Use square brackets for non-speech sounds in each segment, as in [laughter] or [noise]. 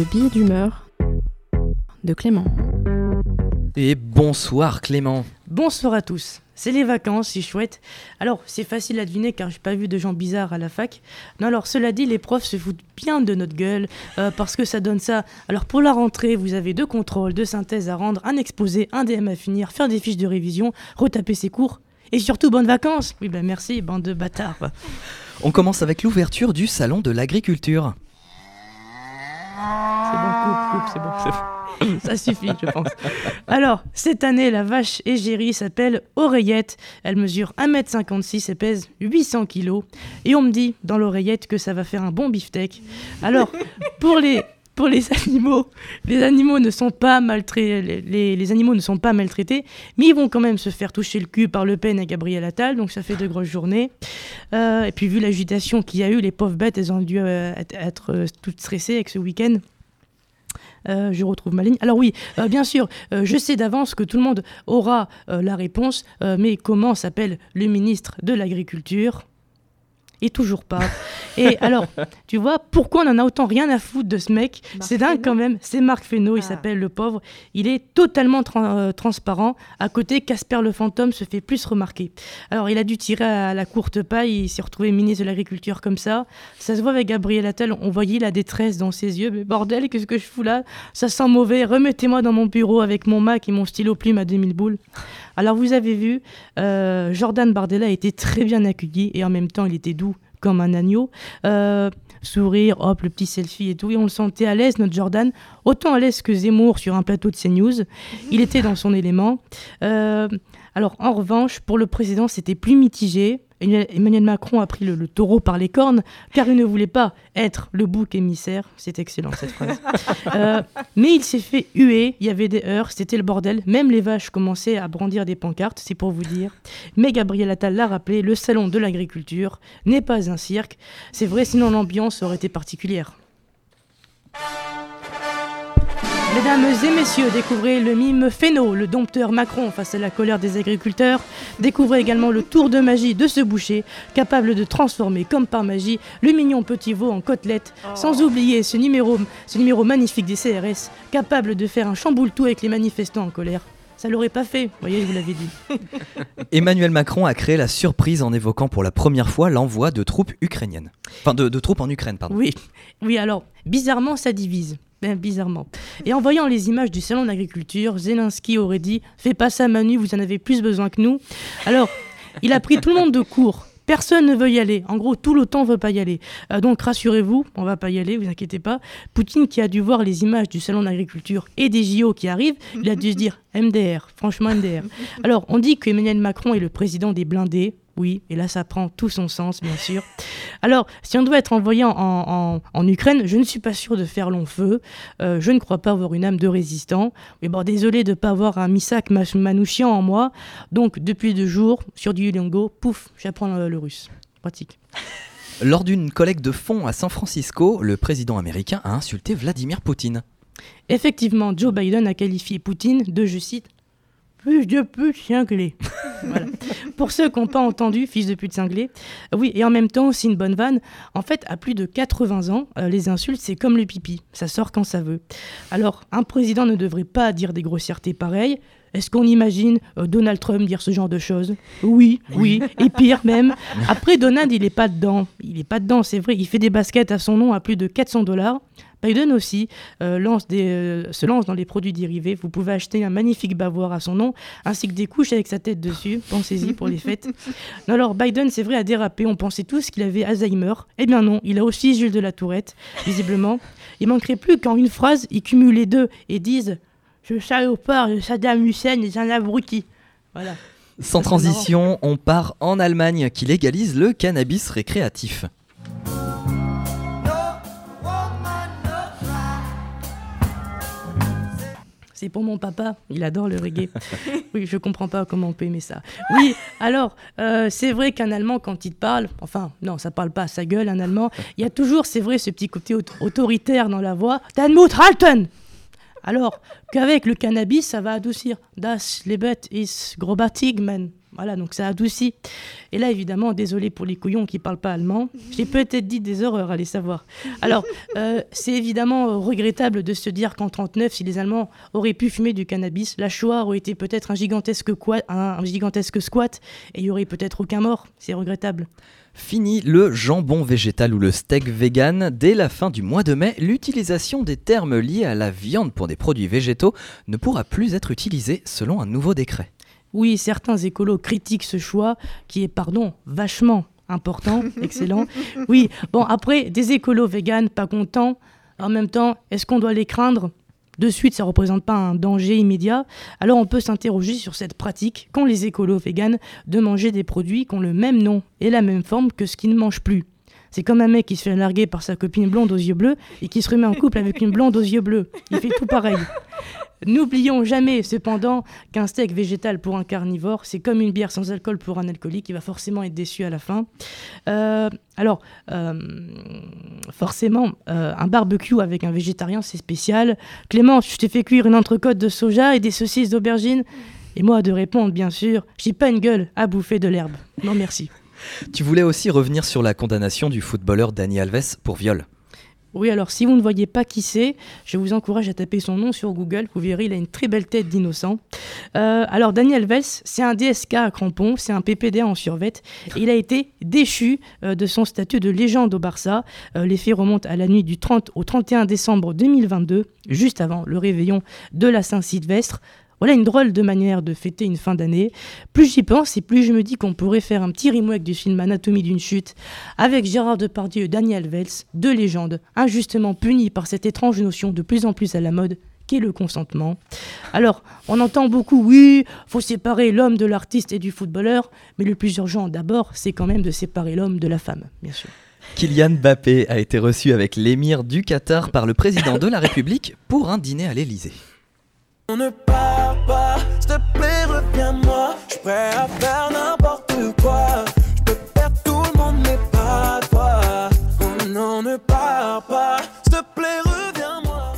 Le billet d'humeur de Clément. Et bonsoir Clément. Bonsoir à tous. C'est les vacances, c'est chouette. Alors, c'est facile à deviner car j'ai pas vu de gens bizarres à la fac. Non, alors, cela dit, les profs se foutent bien de notre gueule euh, parce que ça donne ça. Alors, pour la rentrée, vous avez deux contrôles, deux synthèses à rendre, un exposé, un DM à finir, faire des fiches de révision, retaper ses cours et surtout bonnes vacances. Oui, ben merci, bande de bâtards. On commence avec l'ouverture du salon de l'agriculture. C'est bon, coupe, coupe, c'est. [laughs] Ça suffit, je pense. Alors, cette année, la vache égérie s'appelle Oreillette. Elle mesure 1m56 et pèse 800 kg. Et on me dit dans l'oreillette que ça va faire un bon beefsteak. Alors, pour les, les animaux, les animaux ne sont pas maltraités, les, animaux ne sont pas maltraités, mais ils vont quand même se faire toucher le cul par Le Pen et Gabriel Attal, donc ça fait de grosses journées. Euh, et puis vu l'agitation qu'il y a eu, les pauvres bêtes, elles ont dû euh, être, euh, toutes stressées avec ce week-end. Je retrouve ma ligne. Alors oui, bien sûr, je sais d'avance que tout le monde aura la réponse, mais comment s'appelle le ministre de l'Agriculture? Et toujours pas. Et [laughs] alors, tu vois, pourquoi on en a autant rien à foutre de ce mec C'est dingue quand même. C'est Marc Fesneau, il Ah. s'appelle le pauvre. Il est totalement euh, transparent. À côté, Casper le fantôme se fait plus remarquer. Alors, il a dû tirer à la courte paille. Il s'est retrouvé ministre de l'Agriculture comme ça. Ça se voit avec Gabriel Attal. On voyait la détresse dans ses yeux. Mais bordel, qu'est-ce que je fous là? Ça sent mauvais. Remettez-moi dans mon bureau avec mon Mac et mon stylo plume à 2000 boules. Alors, vous avez vu, euh, Jordan Bardella été très bien accueilli et en même temps, il était doux comme un agneau. Euh, sourire, hop, le petit selfie et tout. Et on le sentait à l'aise, notre Jordan. Autant à l'aise que Zemmour sur un plateau de CNews. Il était dans son élément. Euh, alors, en revanche, pour le président, c'était plus mitigé. Emmanuel Macron a pris le, le taureau par les cornes, car il ne voulait pas être le bouc émissaire. C'est excellent cette phrase. [laughs] Euh, mais il s'est fait huer, il y avait des heurts, c'était le bordel. Même les vaches commençaient à brandir des pancartes, c'est pour vous dire. Mais Gabriel Attal l'a rappelé, le salon de l'agriculture n'est pas un cirque. C'est vrai, sinon l'ambiance aurait été particulière. Mesdames et messieurs, découvrez le mime Féno, le dompteur Macron face à la colère des agriculteurs. Découvrez également le tour de magie de ce boucher, capable de transformer comme par magie le mignon petit veau en côtelette. Sans oublier ce numéro, ce numéro magnifique des CRS, capable de faire un chamboule-tout avec les manifestants en colère. Ça l'aurait pas fait, vous voyez, je vous l'avais dit. [laughs] Emmanuel Macron a créé la surprise en évoquant pour la première fois l'envoi de troupes ukrainiennes. Enfin, de, de troupes en Ukraine, pardon. Oui, oui, alors, bizarrement, ça divise. Ben, bizarrement. Et en voyant les images du salon d'agriculture, Zelensky aurait dit Fais pas ça, Manu, vous en avez plus besoin que nous. Alors, il a pris tout le monde de court. Personne ne veut y aller. En gros, tout l'OTAN veut pas y aller. Euh, donc, rassurez-vous, on va pas y aller, vous inquiétez pas. Poutine, qui a dû voir les images du salon d'agriculture et des JO qui arrivent, il a dû se dire MDR, franchement MDR. Alors, on dit qu'Emmanuel Macron est le président des blindés. Oui, et là, ça prend tout son sens, bien [laughs] sûr. Alors, si on doit être envoyé en, en- en Ukraine, je ne suis pas sûr de faire long feu. Euh, je ne crois pas avoir une âme de résistant. Mais bon, désolé de ne pas avoir un Misak Manouchian en moi. Donc, depuis deux jours, sur du Duolingo, pouf, j'apprends le, le russe. Pratique. [laughs] Lors d'une collecte de fonds à San Francisco, le président américain a insulté Vladimir Poutine. Effectivement, Joe Biden a qualifié Poutine de, je cite, plus de pute cinglé. [laughs] Voilà. Pour ceux qui n'ont pas entendu, fils de pute cinglé, oui, et en même temps, c'est une bonne vanne. En fait, à plus de 80 ans, euh, les insultes, c'est comme le pipi, ça sort quand ça veut. Alors, un président ne devrait pas dire des grossièretés pareilles. Est-ce qu'on imagine euh, Donald Trump dire ce genre de choses? Oui, oui, et pire même. Après, Donald, il n'est pas dedans. Il n'est pas dedans, c'est vrai. Il fait des baskets à son nom à plus de 400 dollars. Biden aussi euh, lance des, euh, se lance dans les produits dérivés. Vous pouvez acheter un magnifique bavoir à son nom, ainsi que des couches avec sa tête dessus. Pensez-y pour les fêtes. [laughs] Non, alors, Biden, c'est vrai, a dérapé. On pensait tous qu'il avait Alzheimer. Eh bien non, il a aussi Jules de la Tourette, visiblement. Il manquerait plus qu'en une phrase, ils cumulent les deux et disent « Je salopard de Saddam Hussein est un abruti ». Voilà. Sans transition, on part en Allemagne qui légalise le cannabis récréatif. C'est pour mon papa, il adore le reggae. [laughs] oui, je comprends pas comment on peut aimer ça. Oui, alors, euh, c'est vrai qu'un Allemand, quand il te parle, enfin, non, ça parle pas à sa gueule, un Allemand, il y a toujours, c'est vrai, ce petit côté aut- autoritaire dans la voix. Danmut halten Alors qu'avec le cannabis, ça va adoucir. Das Lebet ist grobatig, man. Voilà, donc ça adoucit. Et là, évidemment, désolé pour les couillons qui parlent pas allemand, [laughs] j'ai peut-être dit des horreurs, allez savoir. Alors, euh, c'est évidemment euh, regrettable de se dire qu'en 39, si les Allemands auraient pu fumer du cannabis, la Shoah aurait été peut-être un gigantesque, quoi- un, un gigantesque squat et il y aurait peut-être aucun mort. C'est regrettable. Fini le jambon végétal ou le steak vegan. Dès la fin du mois de mai, l'utilisation des termes liés à la viande pour des produits végétaux ne pourra plus être utilisée selon un nouveau décret. Oui, certains écolos critiquent ce choix qui est, pardon, vachement important, [laughs] excellent. Oui, bon, après, des écolos véganes pas contents, en même temps, est-ce qu'on doit les craindre? De suite, ça ne représente pas un danger immédiat. Alors on peut s'interroger sur cette pratique qu'ont les écolos véganes de manger des produits qui ont le même nom et la même forme que ce qu'ils ne mangent plus. C'est comme un mec qui se fait larguer par sa copine blonde aux yeux bleus et qui se remet en couple avec une blonde aux yeux bleus. Il fait tout pareil. N'oublions jamais, cependant, qu'un steak végétal pour un carnivore, c'est comme une bière sans alcool pour un alcoolique, il va forcément être déçu à la fin. Euh, alors, euh, forcément, euh, un barbecue avec un végétarien, c'est spécial. Clément, je t'ai fait cuire une entrecôte de soja et des saucisses d'aubergine. Et moi, de répondre, bien sûr, j'ai pas une gueule à bouffer de l'herbe. Non, merci. Tu voulais aussi revenir sur la condamnation du footballeur Dani Alves pour viol. Oui, alors si vous ne voyez pas qui c'est, je vous encourage à taper son nom sur Google. Vous verrez, il a une très belle tête d'innocent. Euh, alors, Daniel Vels, c'est un DSK à crampons, c'est un PPDA en survette. Et il a été déchu euh, de son statut de légende au Barça. Euh, les remontent à la nuit du 30 au 31 décembre 2022, juste avant le réveillon de la Saint-Sylvestre. Voilà une drôle de manière de fêter une fin d'année. Plus j'y pense et plus je me dis qu'on pourrait faire un petit remake du film Anatomie d'une chute avec Gérard Depardieu et Daniel Vels, deux légendes, injustement punies par cette étrange notion de plus en plus à la mode qu'est le consentement. Alors, on entend beaucoup, oui, faut séparer l'homme de l'artiste et du footballeur, mais le plus urgent d'abord, c'est quand même de séparer l'homme de la femme, bien sûr. Kylian Mbappé a été reçu avec l'émir du Qatar par le président de la République pour un dîner à l'Élysée. On ne part pas, s'il te plaît, reviens-moi. Je suis prêt à faire n'importe quoi. Je peux perdre tout le monde, mais pas toi. Oh non, ne pars pas, s'il te plaît, reviens-moi.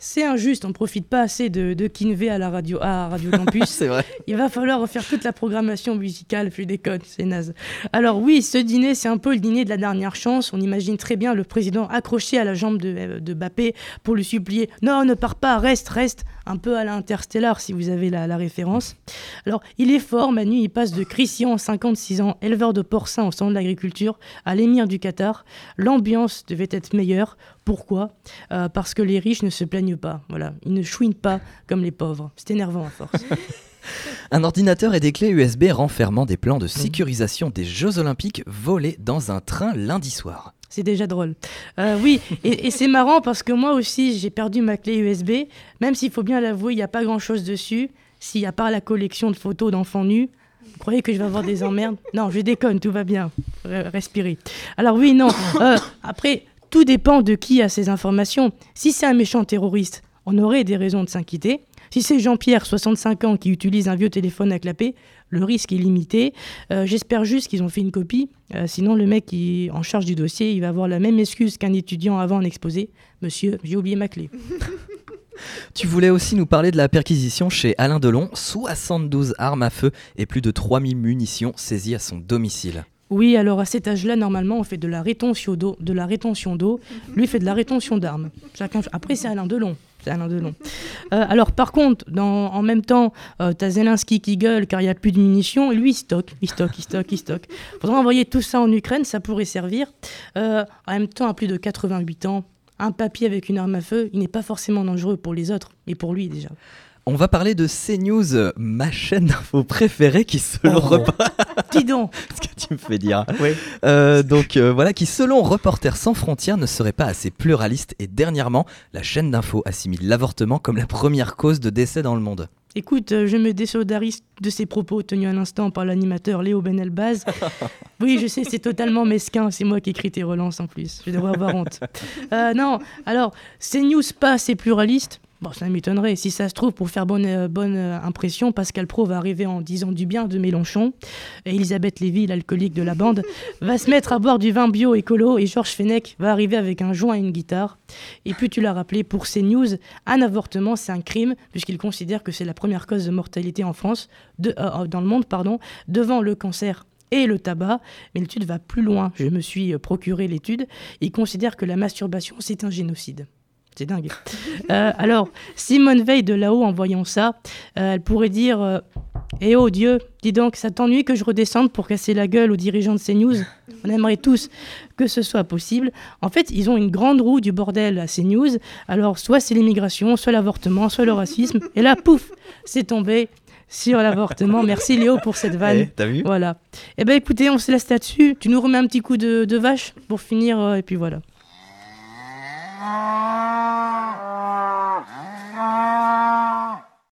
C'est injuste, on profite pas assez de, de Kinvé à la radio, à Radio Campus. [laughs] C'est vrai. Il va falloir refaire toute la programmation musicale, plus déconne, c'est naze. Alors oui, ce dîner, c'est un peu le dîner de la dernière chance. On imagine très bien le président accroché à la jambe de, euh, de Bappé pour lui supplier « Non, ne pars pas, reste, reste !» Un peu à l'interstellar, si vous avez la, référence. Alors, il est fort, Manu, il passe de Christian, 56 ans, éleveur de porcins au centre de l'agriculture, à l'émir du Qatar. L'ambiance devait être meilleure. Pourquoi? Euh, Parce que les riches ne se plaignent pas. Voilà, ils ne chouinent pas comme les pauvres. C'est énervant à force. [laughs] Un ordinateur et des clés USB renfermant des plans de sécurisation des Jeux Olympiques volés dans un train lundi soir. C'est déjà drôle. Euh, oui, et, c'est marrant parce que moi aussi, j'ai perdu ma clé USB, même s'il faut bien l'avouer, il n'y a pas grand-chose dessus. S'il n'y a pas la collection de photos d'enfants nus, vous croyez que je vais avoir des emmerdes? Non, je déconne, tout va bien. Re- Respirez. Alors oui, non. euh, après, tout dépend de qui a ces informations. Si c'est un méchant terroriste, on aurait des raisons de s'inquiéter. Si c'est Jean-Pierre, 65 ans, qui utilise un vieux téléphone à clapper, le risque est limité. Euh, J'espère juste qu'ils ont fait une copie. Euh, sinon, le mec qui est en charge du dossier, il va avoir la même excuse qu'un étudiant avant un exposé. Monsieur, j'ai oublié ma clé. [laughs] Tu voulais aussi nous parler de la perquisition chez Alain Delon, 72 armes à feu et plus de 3000 munitions saisies à son domicile. Oui, alors à cet âge-là, normalement, on fait de la rétention d'eau. De la rétention d'eau. Lui fait de la rétention d'armes. Chacun. Après, c'est Alain Delon. Alain Delon. Euh, alors, par contre, dans, en même temps, euh, t'as Zelensky qui gueule car il n'y a plus de munitions. Et lui, il stocke, il stocke, il stocke, il stocke. Faudra envoyer tout ça en Ukraine, ça pourrait servir. Euh, en même temps, à plus de 88 ans, un papier avec une arme à feu, il n'est pas forcément dangereux pour les autres, et pour lui déjà. On va parler de CNews, ma chaîne d'info préférée qui selon Oh. Reporters... [laughs] Dis donc [laughs] ce que tu me fais dire. Euh, donc euh, voilà, qui selon Reporters sans frontières ne serait pas assez pluraliste et dernièrement, la chaîne d'info assimile l'avortement comme la première cause de décès dans le monde. Écoute, euh, je me désolidarise de ces propos tenus à l'instant par l'animateur Léo Benelbaz. [laughs] Oui, je sais, c'est totalement mesquin. C'est moi qui écris tes relances en plus. Je devrais avoir honte. Euh, non, alors, CNews pas assez pluraliste. Bon, ça m'étonnerait. Si ça se trouve, pour faire bonne, euh, bonne euh, impression, Pascal Pro va arriver en disant du bien de Mélenchon. Et Elisabeth Lévy, l'alcoolique de la bande, [laughs] va se mettre à boire du vin bio écolo. Et Georges Fenech va arriver avec un joint et une guitare. Et puis, tu l'as rappelé, pour CNews, un avortement, c'est un crime, puisqu'il considère que c'est la première cause de mortalité en France, de, euh, dans le monde, pardon, devant le cancer et le tabac. Mais l'étude va plus loin. Je me suis procuré l'étude. Il considère que la masturbation, c'est un génocide. C'est dingue. [laughs] Euh, alors, Simone Veil de là-haut, en voyant ça, euh, elle pourrait dire euh, Eh oh Dieu, dis donc, ça t'ennuie que je redescende pour casser la gueule aux dirigeants de CNews? On aimerait tous que ce soit possible. En fait, ils ont une grande roue du bordel à CNews. Alors, soit c'est l'immigration, soit l'avortement, soit le racisme. Et là, pouf, c'est tombé sur l'avortement. Merci Léo pour cette vanne. Eh, T'as vu? Voilà. Eh ben écoutez, on se laisse là-dessus. Tu nous remets un petit coup de, de vache pour finir, euh, et puis voilà. ああ。